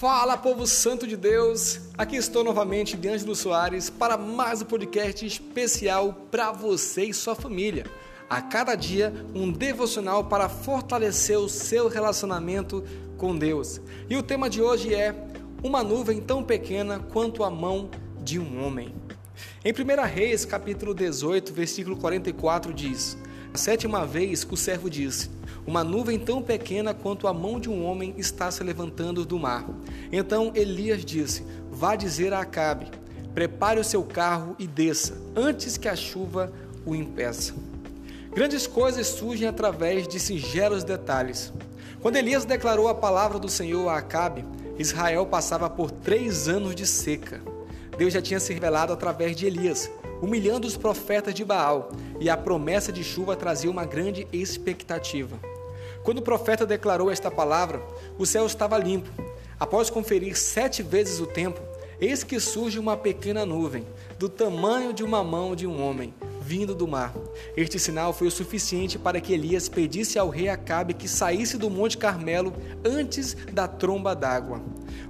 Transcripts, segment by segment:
Fala, povo santo de Deus! Aqui estou novamente, D'Angelo Soares, para mais um podcast especial para você e sua família. A cada dia, um devocional para fortalecer o seu relacionamento com Deus. E o tema de hoje é Uma nuvem tão pequena quanto a mão de um homem. Em 1 Reis, capítulo 18, versículo 44, diz: A sétima vez o servo disse: uma nuvem tão pequena quanto a mão de um homem está se levantando do mar. Então Elias disse: Vá dizer a Acabe: Prepare o seu carro e desça, antes que a chuva o impeça. Grandes coisas surgem através de singelos detalhes. Quando Elias declarou a palavra do Senhor a Acabe, Israel passava por três anos de seca. Deus já tinha se revelado através de Elias, humilhando os profetas de Baal, e a promessa de chuva trazia uma grande expectativa. Quando o profeta declarou esta palavra, o céu estava limpo. Após conferir sete vezes o tempo, eis que surge uma pequena nuvem, do tamanho de uma mão de um homem, vindo do mar. Este sinal foi o suficiente para que Elias pedisse ao rei Acabe que saísse do Monte Carmelo antes da tromba d'água.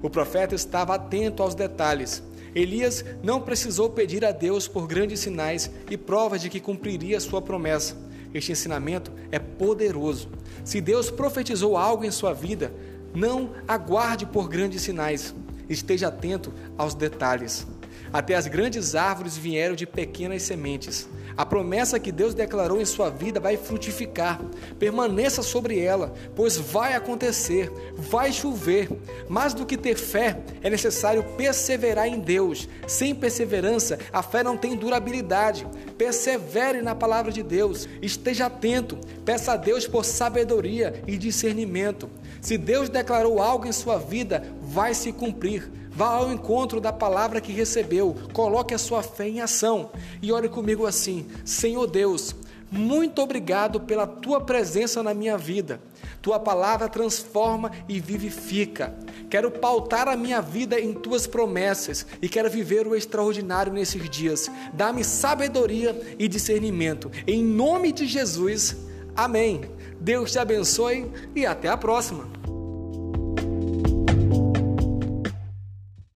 O profeta estava atento aos detalhes. Elias não precisou pedir a Deus por grandes sinais e provas de que cumpriria sua promessa. Este ensinamento é poderoso. Se Deus profetizou algo em sua vida, não aguarde por grandes sinais. Esteja atento aos detalhes. Até as grandes árvores vieram de pequenas sementes. A promessa que Deus declarou em sua vida vai frutificar. Permaneça sobre ela, pois vai acontecer, vai chover. Mais do que ter fé, é necessário perseverar em Deus. Sem perseverança, a fé não tem durabilidade. Persevere na palavra de Deus. Esteja atento. Peça a Deus por sabedoria e discernimento. Se Deus declarou algo em sua vida, vai se cumprir. Vá ao encontro da palavra que recebeu, coloque a sua fé em ação e ore comigo assim: Senhor Deus, muito obrigado pela tua presença na minha vida. Tua palavra transforma e vivifica. Quero pautar a minha vida em tuas promessas e quero viver o extraordinário nesses dias. Dá-me sabedoria e discernimento. Em nome de Jesus. Amém. Deus te abençoe e até a próxima.